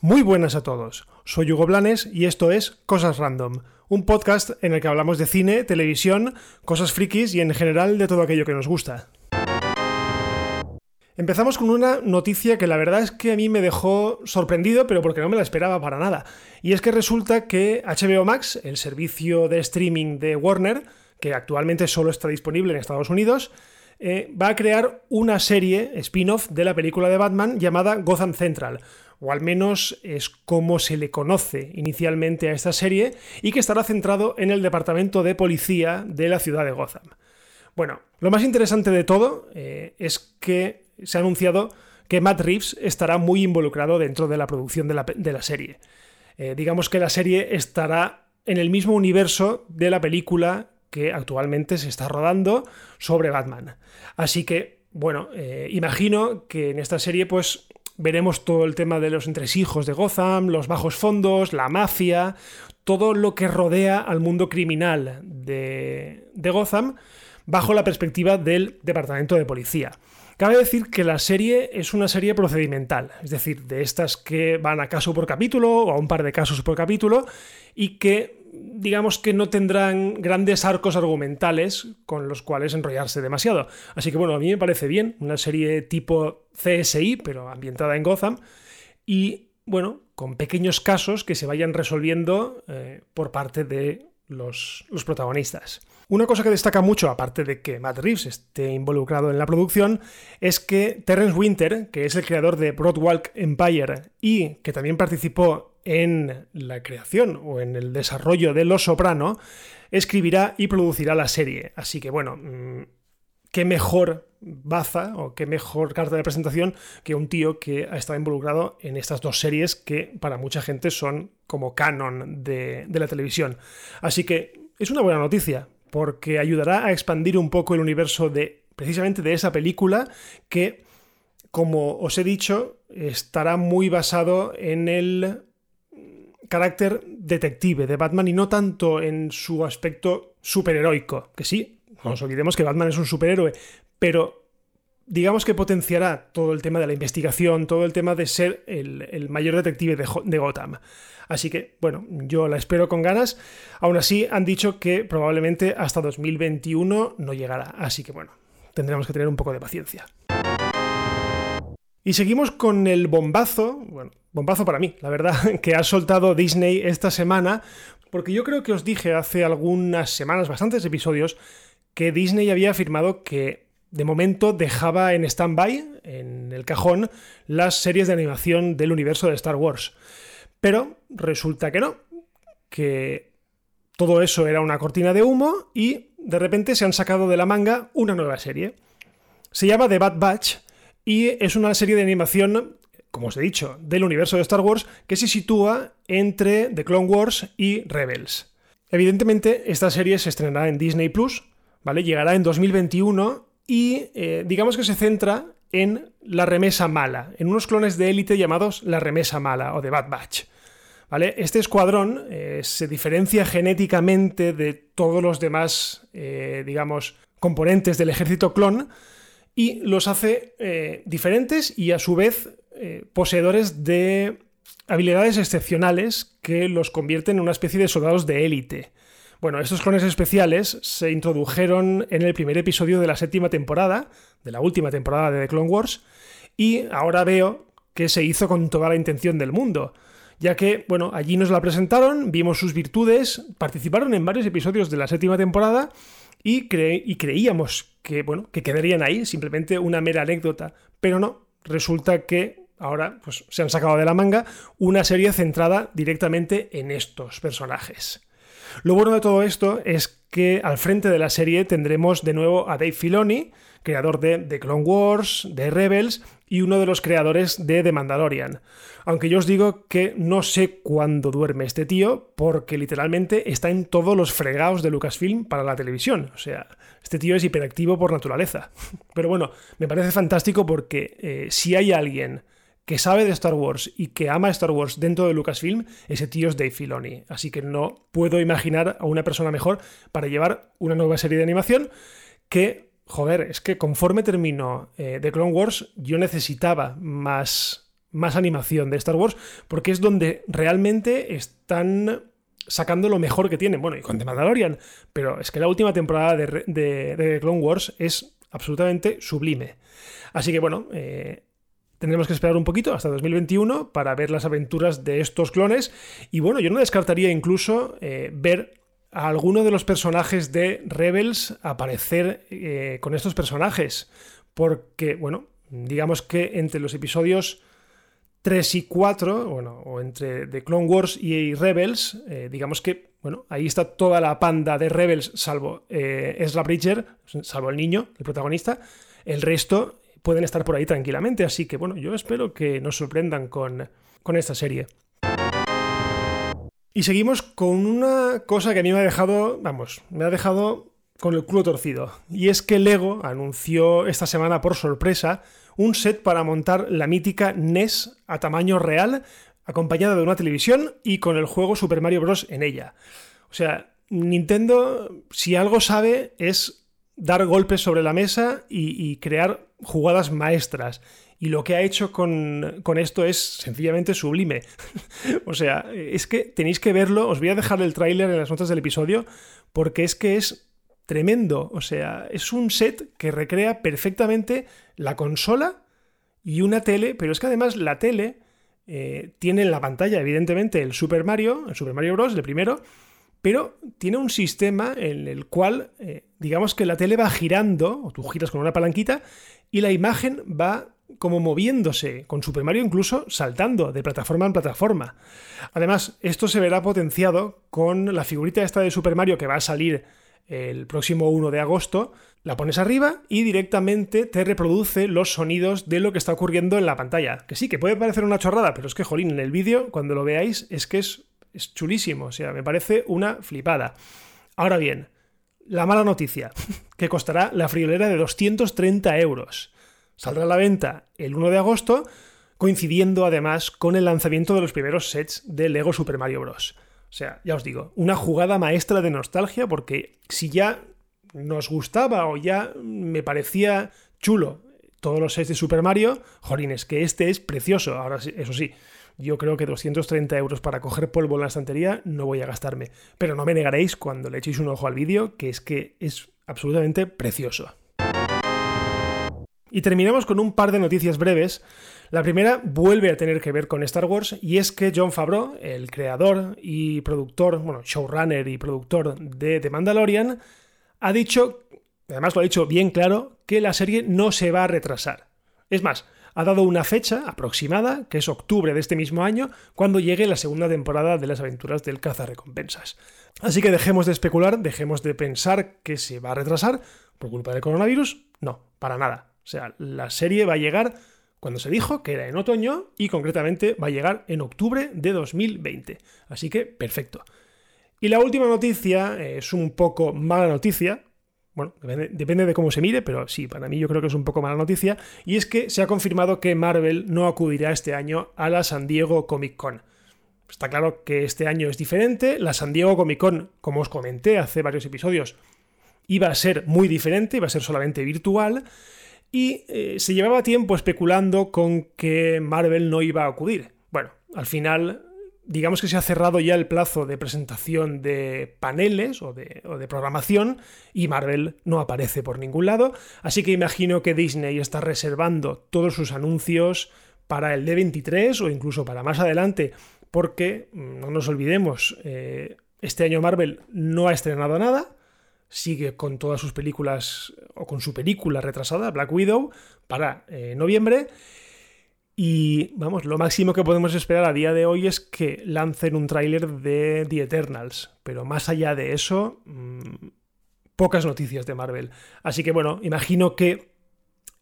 Muy buenas a todos, soy Hugo Blanes y esto es Cosas Random, un podcast en el que hablamos de cine, televisión, cosas frikis y en general de todo aquello que nos gusta. Empezamos con una noticia que la verdad es que a mí me dejó sorprendido, pero porque no me la esperaba para nada. Y es que resulta que HBO Max, el servicio de streaming de Warner, que actualmente solo está disponible en Estados Unidos, eh, va a crear una serie spin-off de la película de Batman llamada Gotham Central, o al menos es como se le conoce inicialmente a esta serie, y que estará centrado en el departamento de policía de la ciudad de Gotham. Bueno, lo más interesante de todo eh, es que se ha anunciado que Matt Reeves estará muy involucrado dentro de la producción de la, serie. Eh, digamos que la serie estará en el mismo universo de la película que actualmente se está rodando sobre Batman. Así que, bueno, eh, imagino que en esta serie pues veremos todo el tema de los entresijos de Gotham, los bajos fondos, la mafia, todo lo que rodea al mundo criminal de, de Gotham bajo la perspectiva del Departamento de Policía. Cabe decir que la serie es una serie procedimental, es decir, de estas que van a caso por capítulo o a un par de casos por capítulo y que digamos que no tendrán grandes arcos argumentales con los cuales enrollarse demasiado. Así que bueno, a mí me parece bien, una serie tipo CSI, pero ambientada en Gotham, y bueno, con pequeños casos que se vayan resolviendo eh, por parte de los, los protagonistas. Una cosa que destaca mucho, aparte de que Matt Reeves esté involucrado en la producción, es que Terence Winter, que es el creador de Broadwalk Empire y que también participó en la creación o en el desarrollo de Los Soprano, escribirá y producirá la serie. Así que bueno, mm, qué mejor baza o qué mejor carta de presentación que un tío que ha estado involucrado en estas dos series que para mucha gente son como canon de, de la televisión. Así que es una buena noticia porque ayudará a expandir un poco el universo de precisamente de esa película que, como os he dicho, estará muy basado en el carácter detective de Batman y no tanto en su aspecto superheroico, que sí, no nos olvidemos que Batman es un superhéroe, pero digamos que potenciará todo el tema de la investigación, todo el tema de ser el, mayor detective de, Gotham. Así que, bueno, yo la espero con ganas. Aún así, han dicho que probablemente hasta 2021 no llegará. Así que, bueno, tendremos que tener un poco de paciencia. Y seguimos con el bombazo, bueno, bombazo para mí, la verdad, que ha soltado Disney esta semana, porque yo creo que os dije hace algunas semanas, bastantes episodios, que Disney había afirmado que de momento dejaba en stand-by, en el cajón, las series de animación del universo de Star Wars. Pero resulta que no, que todo eso era una cortina de humo y de repente se han sacado de la manga una nueva serie. Se llama The Bad Batch y es una serie de animación, como os he dicho, del universo de Star Wars que se sitúa entre The Clone Wars y Rebels. Evidentemente, esta serie se estrenará en Disney Plus, ¿vale? Llegará en 2021 y eh, digamos que se centra en la remesa mala, en unos clones de élite llamados la remesa mala o The Bad Batch. ¿Vale? Este escuadrón eh, se diferencia genéticamente de todos los demás, eh, digamos, componentes del ejército clon, y los hace eh, diferentes y a su vez eh, poseedores de habilidades excepcionales que los convierten en una especie de soldados de élite. Bueno, estos clones especiales se introdujeron en el primer episodio de la séptima temporada, de la última temporada de The Clone Wars, y ahora veo que se hizo con toda la intención del mundo, ya que, bueno, allí nos la presentaron, vimos sus virtudes, participaron en varios episodios de la séptima temporada y, y creíamos que, bueno, que quedarían ahí, simplemente una mera anécdota. Pero no, resulta que ahora pues, se han sacado de la manga una serie centrada directamente en estos personajes. Lo bueno de todo esto es que al frente de la serie tendremos de nuevo a Dave Filoni, creador de The Clone Wars, de Rebels y uno de los creadores de The Mandalorian. Aunque yo os digo que no sé cuándo duerme este tío, porque literalmente está en todos los fregados de Lucasfilm para la televisión. O sea, este tío es hiperactivo por naturaleza. Pero bueno, me parece fantástico porque eh, si hay alguien que sabe de Star Wars y que ama Star Wars dentro de Lucasfilm, ese tío es Dave Filoni. Así que no puedo imaginar a una persona mejor para llevar una nueva serie de animación que, joder, es que conforme terminó eh, The Clone Wars, yo necesitaba más, más animación de Star Wars porque es donde realmente están sacando lo mejor que tienen. Bueno, y con The Mandalorian, pero es que la última temporada de, de, Clone Wars es absolutamente sublime. Así que bueno, eh, tendremos que esperar un poquito hasta 2021 para ver las aventuras de estos clones. Y bueno, yo no descartaría incluso eh, ver a alguno de los personajes de Rebels aparecer eh, con estos personajes. Porque, bueno, digamos que entre los episodios 3 y 4, bueno, o entre The Clone Wars y Rebels, eh, digamos que, bueno, ahí está toda la panda de Rebels, salvo Ezra Bridger, salvo el niño, el protagonista. El resto pueden estar por ahí tranquilamente. Así que bueno, yo espero que nos sorprendan con, con esta serie. Y seguimos con una cosa que a mí me ha dejado, vamos, me ha dejado con el culo torcido. Y es que Lego anunció esta semana por sorpresa un set para montar la mítica NES a tamaño real, acompañada de una televisión y con el juego Super Mario Bros. en ella. O sea, Nintendo, si algo sabe, es dar golpes sobre la mesa y, crear jugadas maestras. Y lo que ha hecho con, esto es sencillamente sublime. o sea, es que tenéis que verlo. Os voy a dejar el tráiler en las notas del episodio porque es que es tremendo. O sea, es un set que recrea perfectamente la consola y una tele, pero es que además la tele eh, tiene en la pantalla, evidentemente, el Super Mario, el Super Mario Bros., el primero, pero tiene un sistema en el cual, eh, digamos que la tele va girando, o tú giras con una palanquita, y la imagen va como moviéndose, con Super Mario incluso saltando de plataforma en plataforma. Además, esto se verá potenciado con la figurita esta de Super Mario que va a salir el próximo 1 de agosto, la pones arriba y directamente te reproduce los sonidos de lo que está ocurriendo en la pantalla. Que sí, que puede parecer una chorrada, pero es que, jolín, en el vídeo, cuando lo veáis, es que es es chulísimo, o sea, me parece una flipada. Ahora bien, la mala noticia, que costará la friolera de 230 euros. Saldrá a la venta el 1 de agosto, coincidiendo además con el lanzamiento de los primeros sets de Lego Super Mario Bros. O sea, ya os digo, una jugada maestra de nostalgia porque si ya nos gustaba o ya me parecía chulo todos los sets de Super Mario, jolines, que este es precioso. Ahora eso sí, yo creo que 230 euros para coger polvo en la estantería no voy a gastarme. Pero no me negaréis cuando le echéis un ojo al vídeo que es que es absolutamente precioso. Y terminamos con un par de noticias breves. La primera vuelve a tener que ver con Star Wars y es que John Favreau, el creador y productor, bueno, showrunner y productor de The Mandalorian, ha dicho, además lo ha dicho bien claro, que la serie no se va a retrasar. Es más, ha dado una fecha aproximada, que es octubre de este mismo año, cuando llegue la segunda temporada de las aventuras del cazarrecompensas. Así que dejemos de especular, dejemos de pensar que se va a retrasar por culpa del coronavirus. No, para nada. O sea, la serie va a llegar cuando se dijo que era en otoño y concretamente va a llegar en octubre de 2020. Así que perfecto. Y la última noticia es un poco mala noticia, bueno, depende, de cómo se mire, pero sí, para mí yo creo que es un poco mala noticia, y es que se ha confirmado que Marvel no acudirá este año a la San Diego Comic Con. Está claro que este año es diferente, la San Diego Comic Con, como os comenté hace varios episodios, iba a ser muy diferente, iba a ser solamente virtual, y eh, se llevaba tiempo especulando con que Marvel no iba a acudir. Bueno, al final digamos que se ha cerrado ya el plazo de presentación de paneles o de, programación y Marvel no aparece por ningún lado, así que imagino que Disney está reservando todos sus anuncios para el D23 o incluso para más adelante, porque mm, no nos olvidemos, eh, este año Marvel no ha estrenado nada, sigue con todas sus películas o con su película retrasada, Black Widow, para eh, noviembre. Y vamos, lo máximo que podemos esperar a día de hoy es que lancen un tráiler de The Eternals. Pero más allá de eso, mm, pocas noticias de Marvel. Así que bueno, imagino que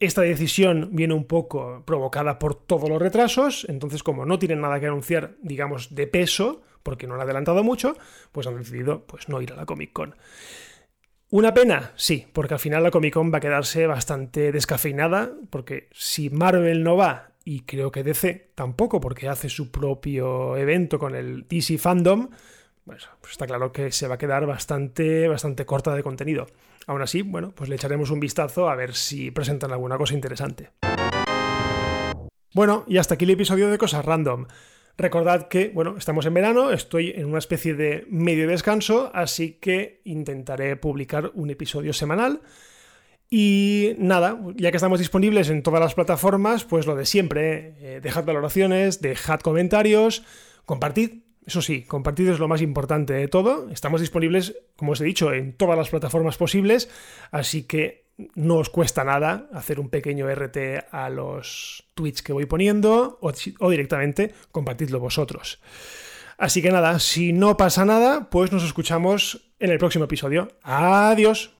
esta decisión viene un poco provocada por todos los retrasos. Entonces, como no tienen nada que anunciar, digamos, de peso, porque no han adelantado mucho, pues han decidido pues, no ir a la Comic Con. Una pena, sí, porque al final la Comic Con va a quedarse bastante descafeinada, porque si Marvel no va y creo que DC tampoco, porque hace su propio evento con el DC Fandom, pues está claro que se va a quedar bastante, bastante corta de contenido. Aún así, bueno, pues le echaremos un vistazo a ver si presentan alguna cosa interesante. Bueno, y hasta aquí el episodio de Cosas Random. Recordad que, bueno, estamos en verano, estoy en una especie de medio descanso, así que intentaré publicar un episodio semanal. Y nada, ya que estamos disponibles en todas las plataformas, pues lo de siempre, eh, dejad valoraciones, dejad comentarios, compartid eso sí, compartir es lo más importante de todo. Estamos disponibles, como os he dicho, en todas las plataformas posibles, así que no os cuesta nada hacer un pequeño RT a los tweets que voy poniendo o, o directamente compartidlo vosotros. Así que nada, si no pasa nada, pues nos escuchamos en el próximo episodio. Adiós.